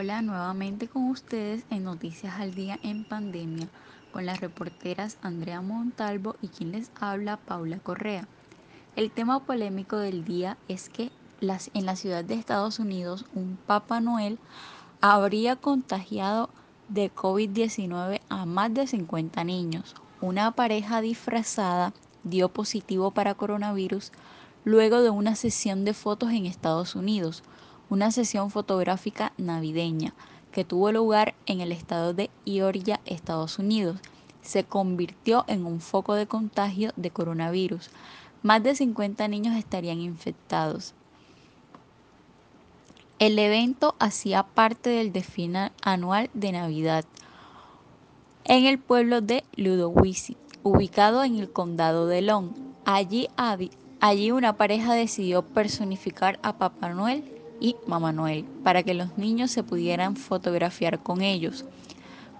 Hola, nuevamente con ustedes en Noticias al Día en Pandemia, con las reporteras Andrea Montalvo y quien les habla, Paula Correa. El tema polémico del día es que en la ciudad de Estados Unidos un Papa Noel habría contagiado de COVID-19 a más de 50 niños. Una pareja disfrazada dio positivo para coronavirus luego de una sesión de fotos en Estados Unidos una sesión fotográfica navideña que tuvo lugar en el estado de Georgia, Estados Unidos. Se convirtió en un foco de contagio de coronavirus. Más de 50 niños estarían infectados. El evento hacía parte del desfile anual de Navidad en el pueblo de Ludowici, ubicado en el condado de Long. Allí una pareja decidió personificar a Papá Noel y Mamá Noel para que los niños se pudieran fotografiar con ellos.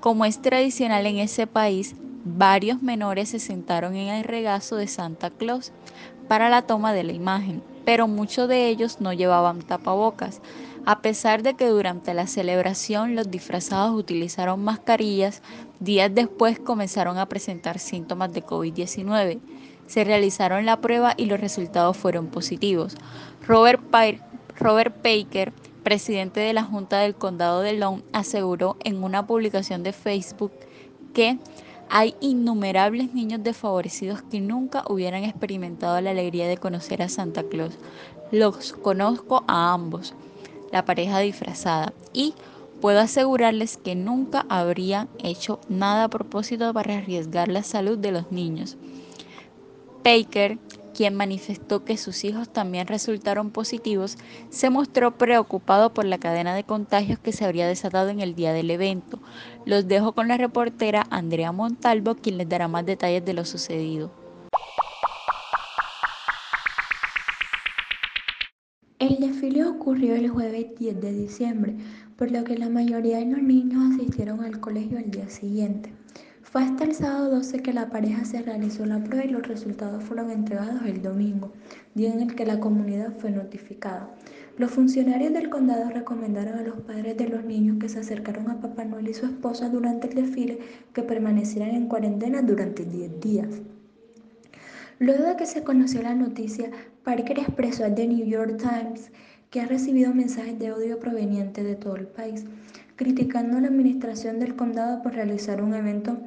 Como es tradicional en ese país, varios menores se sentaron en el regazo de Santa Claus para la toma de la imagen, pero muchos de ellos no llevaban tapabocas, a pesar de que durante la celebración los disfrazados utilizaron mascarillas, días después comenzaron a presentar síntomas de COVID-19. Se realizaron la prueba y los resultados fueron positivos. Robert Robert Baker, presidente de la Junta del Condado de Long, aseguró en una publicación de Facebook que hay innumerables niños desfavorecidos que nunca hubieran experimentado la alegría de conocer a Santa Claus. Los conozco a ambos, la pareja disfrazada, y puedo asegurarles que nunca habrían hecho nada a propósito para arriesgar la salud de los niños. Baker quien manifestó que sus hijos también resultaron positivos, se mostró preocupado por la cadena de contagios que se habría desatado en el día del evento. Los dejo con la reportera Andrea Montalvo, quien les dará más detalles de lo sucedido. El desfile ocurrió el jueves 10 de diciembre, por lo que la mayoría de los niños asistieron al colegio al día siguiente. Fue hasta el sábado 12 que la pareja se realizó la prueba y los resultados fueron entregados el domingo, día en el que la comunidad fue notificada. Los funcionarios del condado recomendaron a los padres de los niños que se acercaron a Papá Noel y su esposa durante el desfile que permanecieran en cuarentena durante 10 días. Luego de que se conoció la noticia, Parker expresó al The New York Times que ha recibido mensajes de odio provenientes de todo el país criticando a la administración del condado por realizar un evento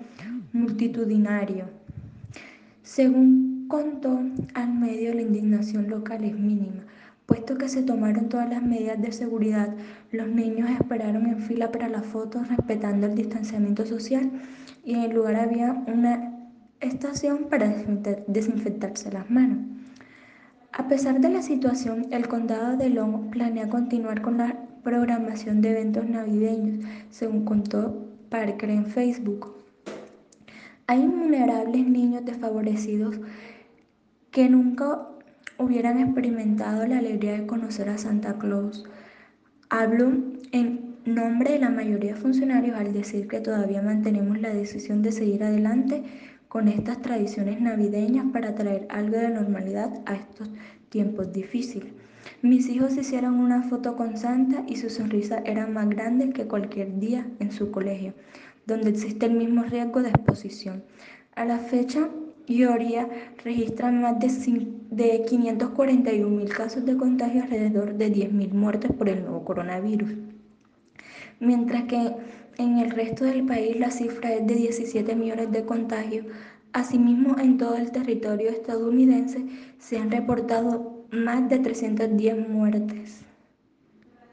multitudinario. Según contó al medio, la indignación local es mínima, puesto que se tomaron todas las medidas de seguridad. Los niños esperaron en fila para la foto respetando el distanciamiento social y en el lugar había una estación para desinfectarse las manos. A pesar de la situación, el condado de Long planea continuar con la programación de eventos navideños, según contó Parker en Facebook. Hay innumerables niños desfavorecidos que nunca hubieran experimentado la alegría de conocer a Santa Claus. Hablo en nombre de la mayoría de funcionarios al decir que todavía mantenemos la decisión de seguir adelante con estas tradiciones navideñas para traer algo de normalidad a estos tiempos difíciles. Mis hijos hicieron una foto con Santa y su sonrisa era más grande que cualquier día en su colegio, donde existe el mismo riesgo de exposición. A la fecha, Georgia registra más de, de 541 mil casos de contagio, alrededor de 10 mil muertes por el nuevo coronavirus. Mientras que en el resto del país la cifra es de 17 millones de contagios, Asimismo, en todo el territorio estadounidense se han reportado más de 310 muertes.